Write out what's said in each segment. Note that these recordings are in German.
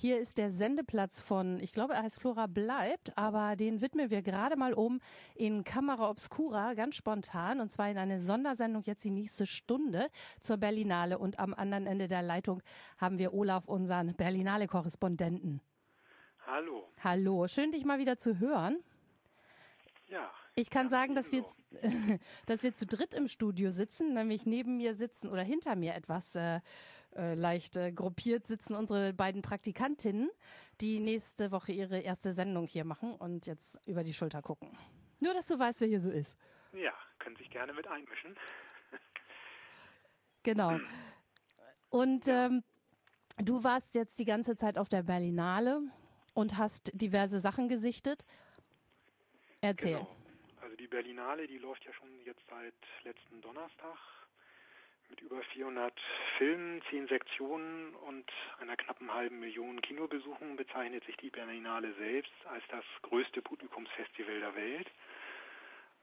Hier ist der Sendeplatz von, ich glaube, er heißt Flora bleibt, aber den widmen wir gerade mal um in Kamera Obscura, ganz spontan, und zwar in eine Sondersendung jetzt die nächste Stunde zur Berlinale. Und am anderen Ende der Leitung haben wir Olaf, unseren Berlinale-Korrespondenten. Hallo. Hallo, schön dich mal wieder zu hören. Ja. Ich kann sagen, dass wir, dass wir zu dritt im Studio sitzen, nämlich neben mir sitzen oder hinter mir etwas äh, äh, leicht äh, gruppiert sitzen unsere beiden Praktikantinnen, die nächste Woche ihre erste Sendung hier machen und jetzt über die Schulter gucken. Nur, dass du weißt, wer hier so ist. Ja, können sich gerne mit einmischen. genau. Und ähm, du warst jetzt die ganze Zeit auf der Berlinale und hast diverse Sachen gesichtet. Erzähl. Genau. Die Berlinale, die läuft ja schon jetzt seit letzten Donnerstag mit über 400 Filmen, 10 Sektionen und einer knappen halben Million Kinobesuchen bezeichnet sich die Berlinale selbst als das größte Publikumsfestival der Welt.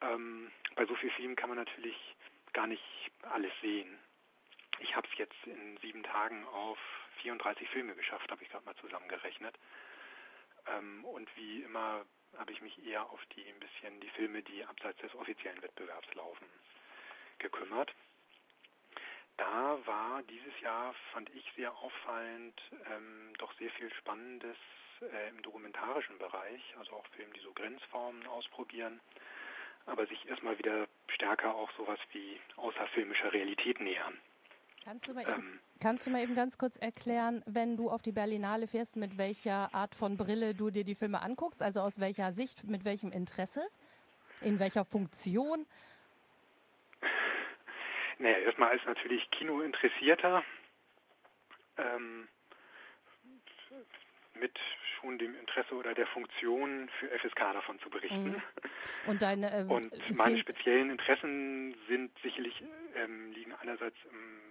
Ähm, bei so vielen Filmen kann man natürlich gar nicht alles sehen. Ich habe es jetzt in sieben Tagen auf 34 Filme geschafft, habe ich gerade mal zusammengerechnet. Ähm, und wie immer habe ich mich eher auf die ein bisschen die Filme, die abseits des offiziellen Wettbewerbs laufen, gekümmert. Da war dieses Jahr, fand ich sehr auffallend, ähm, doch sehr viel Spannendes äh, im dokumentarischen Bereich, also auch Filme, die so Grenzformen ausprobieren, aber sich erstmal wieder stärker auch sowas wie außerfilmischer Realität nähern. Kannst du, mal eben, ähm, kannst du mal eben ganz kurz erklären, wenn du auf die Berlinale fährst, mit welcher Art von Brille du dir die Filme anguckst? Also aus welcher Sicht, mit welchem Interesse, in welcher Funktion? Naja, erstmal als natürlich Kinointeressierter ähm, mit schon dem Interesse oder der Funktion für FSK davon zu berichten. Mhm. Und deine ähm, und meine speziellen Interessen sind sicherlich ähm, liegen einerseits im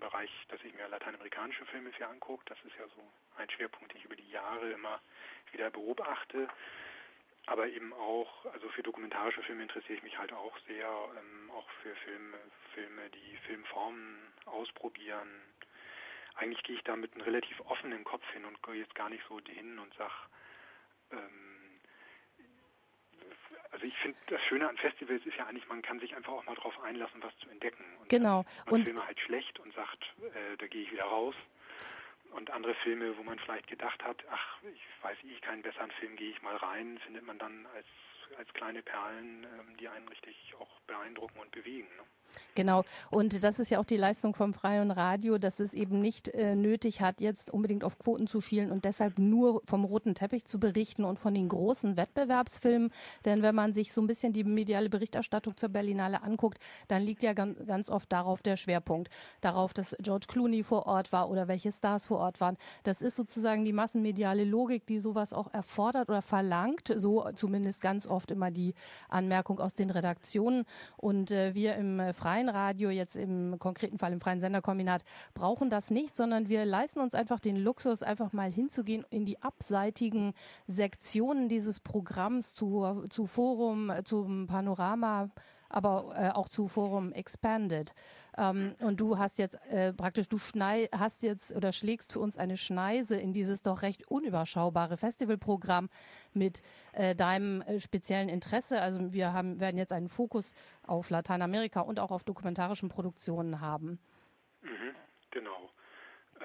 Bereich, dass ich mir lateinamerikanische Filme viel angucke. Das ist ja so ein Schwerpunkt, den ich über die Jahre immer wieder beobachte. Aber eben auch, also für dokumentarische Filme interessiere ich mich halt auch sehr, ähm, auch für Filme, Filme, die Filmformen ausprobieren. Eigentlich gehe ich da mit einem relativ offenen Kopf hin und gehe jetzt gar nicht so hin und sage, ähm, also ich finde, das Schöne an Festivals ist ja eigentlich, man kann sich einfach auch mal darauf einlassen, was zu entdecken. Und genau. Und Filme halt schlecht und sagt, äh, da gehe ich wieder raus. Und andere Filme, wo man vielleicht gedacht hat, ach, ich weiß ich keinen besseren Film, gehe ich mal rein, findet man dann als als kleine Perlen, ähm, die einen richtig auch beeindrucken und bewegen. Ne? Genau. Und das ist ja auch die Leistung vom Freien Radio, dass es eben nicht äh, nötig hat, jetzt unbedingt auf Quoten zu schielen und deshalb nur vom roten Teppich zu berichten und von den großen Wettbewerbsfilmen. Denn wenn man sich so ein bisschen die mediale Berichterstattung zur Berlinale anguckt, dann liegt ja ganz, ganz oft darauf der Schwerpunkt. Darauf, dass George Clooney vor Ort war oder welche Stars vor Ort waren. Das ist sozusagen die massenmediale Logik, die sowas auch erfordert oder verlangt. So zumindest ganz oft oft immer die Anmerkung aus den Redaktionen. Und äh, wir im äh, freien Radio, jetzt im konkreten Fall im freien Senderkombinat, brauchen das nicht, sondern wir leisten uns einfach den Luxus, einfach mal hinzugehen in die abseitigen Sektionen dieses Programms zu, zu Forum, äh, zum Panorama aber äh, auch zu Forum Expanded. Ähm, und du hast jetzt äh, praktisch, du schnei hast jetzt oder schlägst für uns eine Schneise in dieses doch recht unüberschaubare Festivalprogramm mit äh, deinem äh, speziellen Interesse. Also wir haben, werden jetzt einen Fokus auf Lateinamerika und auch auf dokumentarischen Produktionen haben. Mhm, genau.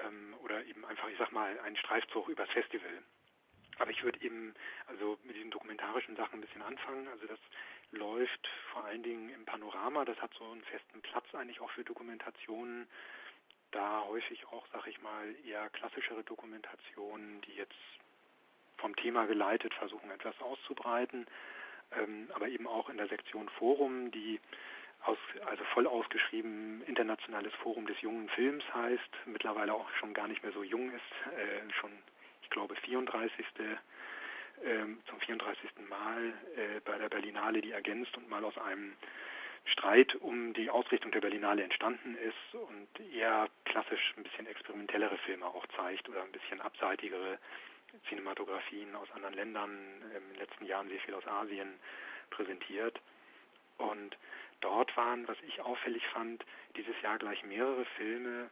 Ähm, oder eben einfach, ich sag mal, einen Streifzug übers Festival. Aber ich würde eben also mit diesen dokumentarischen Sachen ein bisschen anfangen. Also das läuft vor allen Dingen im Panorama. Das hat so einen festen Platz eigentlich auch für Dokumentationen. Da häufig auch, sag ich mal, eher klassischere Dokumentationen, die jetzt vom Thema geleitet versuchen, etwas auszubreiten. Ähm, aber eben auch in der Sektion Forum, die aus, also voll ausgeschrieben Internationales Forum des jungen Films heißt, mittlerweile auch schon gar nicht mehr so jung ist, äh, schon ich glaube, 34. Ähm, zum 34. Mal äh, bei der Berlinale, die ergänzt und mal aus einem Streit um die Ausrichtung der Berlinale entstanden ist und eher klassisch ein bisschen experimentellere Filme auch zeigt oder ein bisschen abseitigere Cinematografien aus anderen Ländern, ähm, in den letzten Jahren sehr viel aus Asien präsentiert. Und dort waren, was ich auffällig fand, dieses Jahr gleich mehrere Filme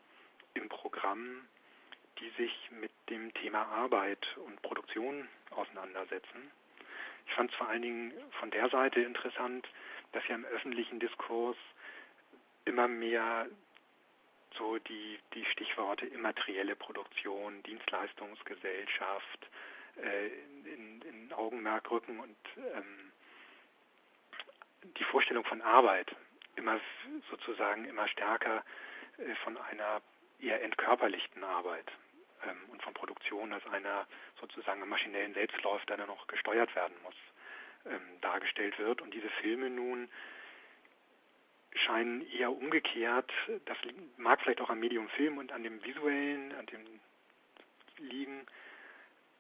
im Programm, die sich mit dem Thema Arbeit und Produktion auseinandersetzen. Ich fand es vor allen Dingen von der Seite interessant, dass ja im öffentlichen Diskurs immer mehr so die, die Stichworte immaterielle Produktion, Dienstleistungsgesellschaft äh, in, in Augenmerk rücken und ähm, die Vorstellung von Arbeit immer sozusagen immer stärker äh, von einer eher entkörperlichten Arbeit ähm, und von Produktion als einer sozusagen maschinellen Selbstlauf, der noch gesteuert werden muss, ähm, dargestellt wird. Und diese Filme nun scheinen eher umgekehrt, das mag vielleicht auch am Medium Film und an dem visuellen, an dem liegen,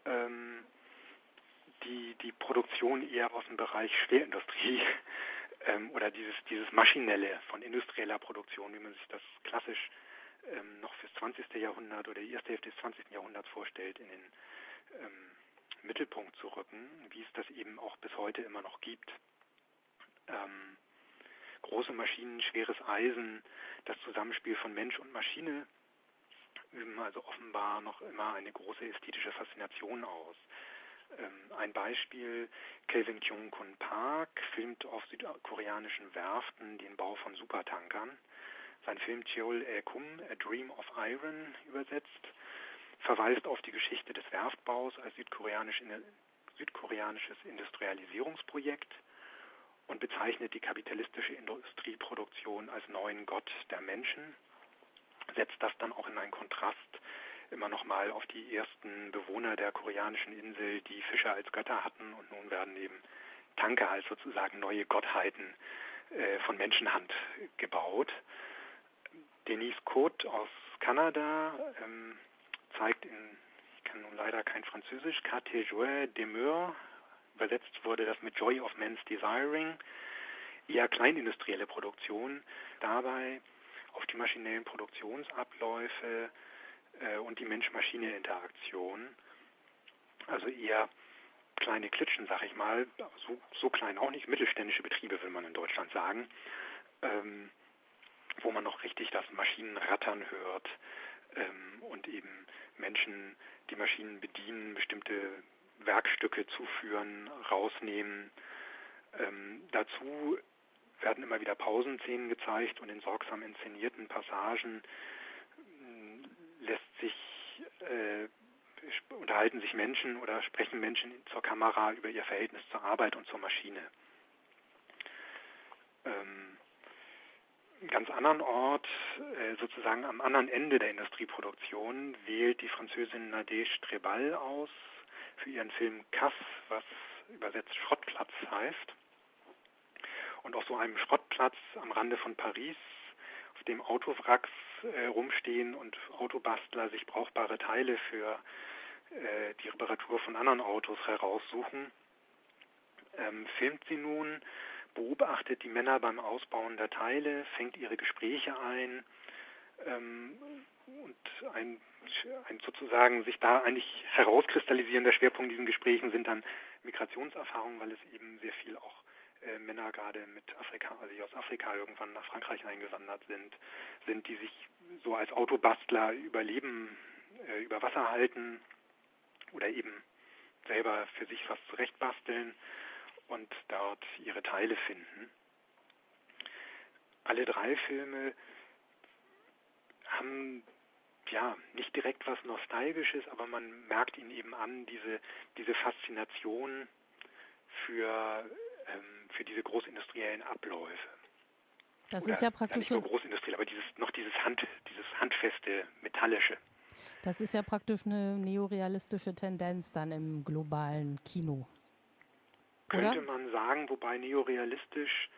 ähm, die, die Produktion eher aus dem Bereich Schwerindustrie ähm, oder dieses, dieses Maschinelle von industrieller Produktion, wie man sich das klassisch ähm, noch fürs 20. Jahrhundert oder die erste Hälfte des 20. Jahrhunderts vorstellt, in den ähm, Mittelpunkt zu rücken, wie es das eben auch bis heute immer noch gibt. Ähm, große Maschinen, schweres Eisen, das Zusammenspiel von Mensch und Maschine üben also offenbar noch immer eine große ästhetische Faszination aus. Ähm, ein Beispiel, Kelvin Kyung Kun Park filmt auf südkoreanischen Werften den Bau von Supertankern. Sein Film Cheol E Kum, A Dream of Iron übersetzt, verweist auf die Geschichte des Werftbaus als südkoreanisch, südkoreanisches Industrialisierungsprojekt und bezeichnet die kapitalistische Industrieproduktion als neuen Gott der Menschen, setzt das dann auch in einen Kontrast immer noch mal auf die ersten Bewohner der koreanischen Insel, die Fische als Götter hatten und nun werden eben Tanker als sozusagen neue Gottheiten äh, von Menschenhand gebaut. Denise Cote aus Kanada ähm, zeigt in, ich kann nun leider kein Französisch, Carte Joie Demeur, übersetzt wurde das mit Joy of Men's Desiring, eher kleinindustrielle Produktion, dabei auf die maschinellen Produktionsabläufe äh, und die Mensch-Maschine-Interaktion. Also eher kleine Klitschen, sag ich mal, so, so klein auch nicht, mittelständische Betriebe will man in Deutschland sagen, ähm, wo man noch richtig das Maschinenrattern hört ähm, und eben Menschen, die Maschinen bedienen, bestimmte Werkstücke zuführen, rausnehmen. Ähm, dazu werden immer wieder Pausenszenen gezeigt und in sorgsam inszenierten Passagen lässt sich äh, unterhalten sich Menschen oder sprechen Menschen zur Kamera über ihr Verhältnis zur Arbeit und zur Maschine. Ähm, einen ganz anderen Ort, äh, sozusagen am anderen Ende der Industrieproduktion, wählt die Französin Nadège Trebal aus für ihren Film Cass, was übersetzt Schrottplatz heißt. Und auf so einem Schrottplatz am Rande von Paris, auf dem Autowracks äh, rumstehen und Autobastler sich brauchbare Teile für äh, die Reparatur von anderen Autos heraussuchen, ähm, filmt sie nun, beobachtet die Männer beim Ausbauen der Teile, fängt ihre Gespräche ein ähm, und ein, ein sozusagen sich da eigentlich herauskristallisierender Schwerpunkt in diesen Gesprächen sind dann Migrationserfahrungen, weil es eben sehr viel auch äh, Männer gerade mit Afrika, also die aus Afrika irgendwann nach Frankreich eingewandert sind, sind, die sich so als Autobastler überleben, äh, über Wasser halten oder eben selber für sich was zurechtbasteln und dort ihre Teile finden. Alle drei Filme haben ja nicht direkt was Nostalgisches, aber man merkt ihnen eben an, diese, diese Faszination für ähm, für diese großindustriellen Abläufe. Das Oder, ist ja praktisch nicht nur großindustriell, aber dieses, noch dieses Hand, dieses handfeste, metallische. Das ist ja praktisch eine neorealistische Tendenz dann im globalen Kino. Oder? Könnte man sagen, wobei neorealistisch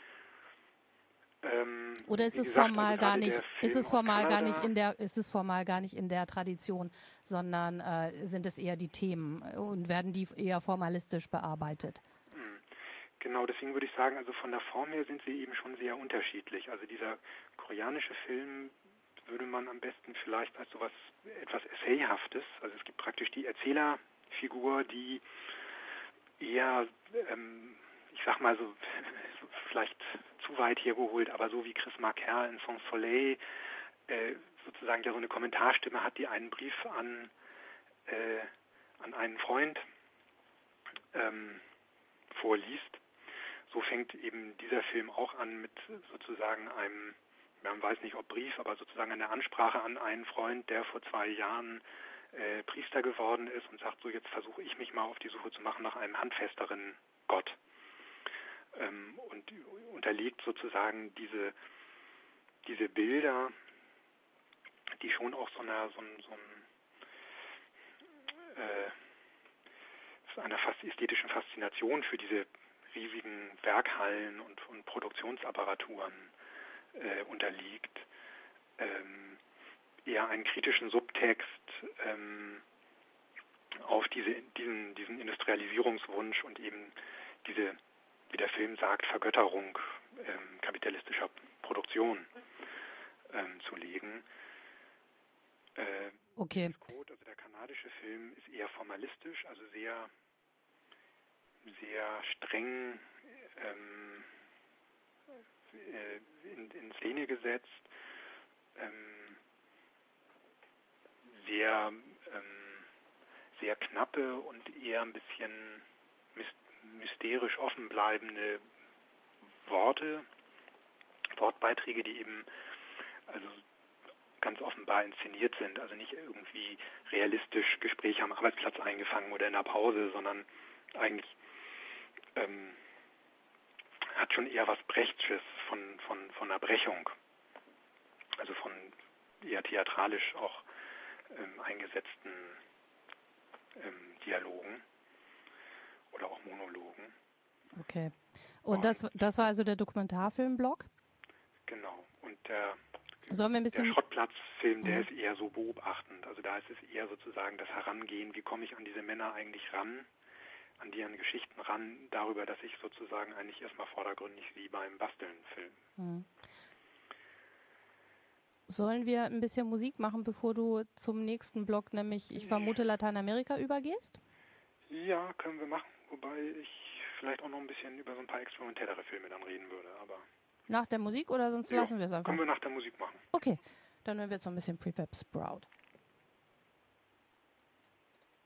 ähm, Oder ist es gesagt, formal also gar nicht, ist es formal gar nicht in der, ist es formal gar nicht in der Tradition, sondern äh, sind es eher die Themen und werden die eher formalistisch bearbeitet? Genau, deswegen würde ich sagen, also von der Form her sind sie eben schon sehr unterschiedlich. Also dieser koreanische Film würde man am besten vielleicht als sowas etwas Essayhaftes, also es gibt praktisch die Erzählerfigur, die eher, ähm, ich sag mal so, vielleicht zu weit hergeholt, aber so wie Chris Marker in Sans Soleil äh, sozusagen ja so eine Kommentarstimme hat, die einen Brief an, äh, an einen Freund ähm, vorliest. So fängt eben dieser Film auch an mit sozusagen einem, man weiß nicht ob Brief, aber sozusagen einer Ansprache an einen Freund, der vor zwei Jahren äh, Priester geworden ist und sagt, so jetzt versuche ich mich mal auf die Suche zu machen nach einem handfesteren Gott. Ähm, und unterlegt sozusagen diese, diese Bilder, die schon auch so einer, so, so ein, äh, einer fast ästhetischen Faszination für diese riesigen Werkhallen und, und Produktionsapparaturen äh, unterliegt. Ähm, eher einen kritischen Subtext ähm, auf diese, diesen, diesen Industrialisierungswunsch und eben diese, wie der Film sagt, Vergötterung ähm, kapitalistischer Produktion ähm, zu legen. Äh, okay. Code, also der kanadische Film ist eher formalistisch, also sehr, sehr streng ähm, äh, in, in Szene gesetzt. Ähm, sehr, ähm, sehr knappe und eher ein bisschen mysterisch offen bleibende Worte, Wortbeiträge, die eben also ganz offenbar inszeniert sind, also nicht irgendwie realistisch Gespräche am Arbeitsplatz eingefangen oder in der Pause, sondern eigentlich ähm, hat schon eher was Brechtsches von, von, von Erbrechung, also von eher theatralisch auch ähm, eingesetzten ähm, Dialogen oder auch Monologen. Okay. Und, Und das, das war also der Dokumentarfilmblock? Genau. Und der, Sollen wir ein bisschen der Schrottplatzfilm, der mhm. ist eher so beobachtend. Also da ist es eher sozusagen das Herangehen, wie komme ich an diese Männer eigentlich ran, an deren Geschichten ran, darüber, dass ich sozusagen eigentlich erstmal vordergründig wie beim Basteln film. Mhm. Sollen wir ein bisschen Musik machen, bevor du zum nächsten Blog, nämlich ich vermute Lateinamerika, übergehst? Ja, können wir machen. Wobei ich vielleicht auch noch ein bisschen über so ein paar experimentellere Filme dann reden würde. Aber nach der Musik oder sonst jo, lassen wir es einfach? Können wir nach der Musik machen. Okay, dann hören wir jetzt noch ein bisschen Prefab Sprout.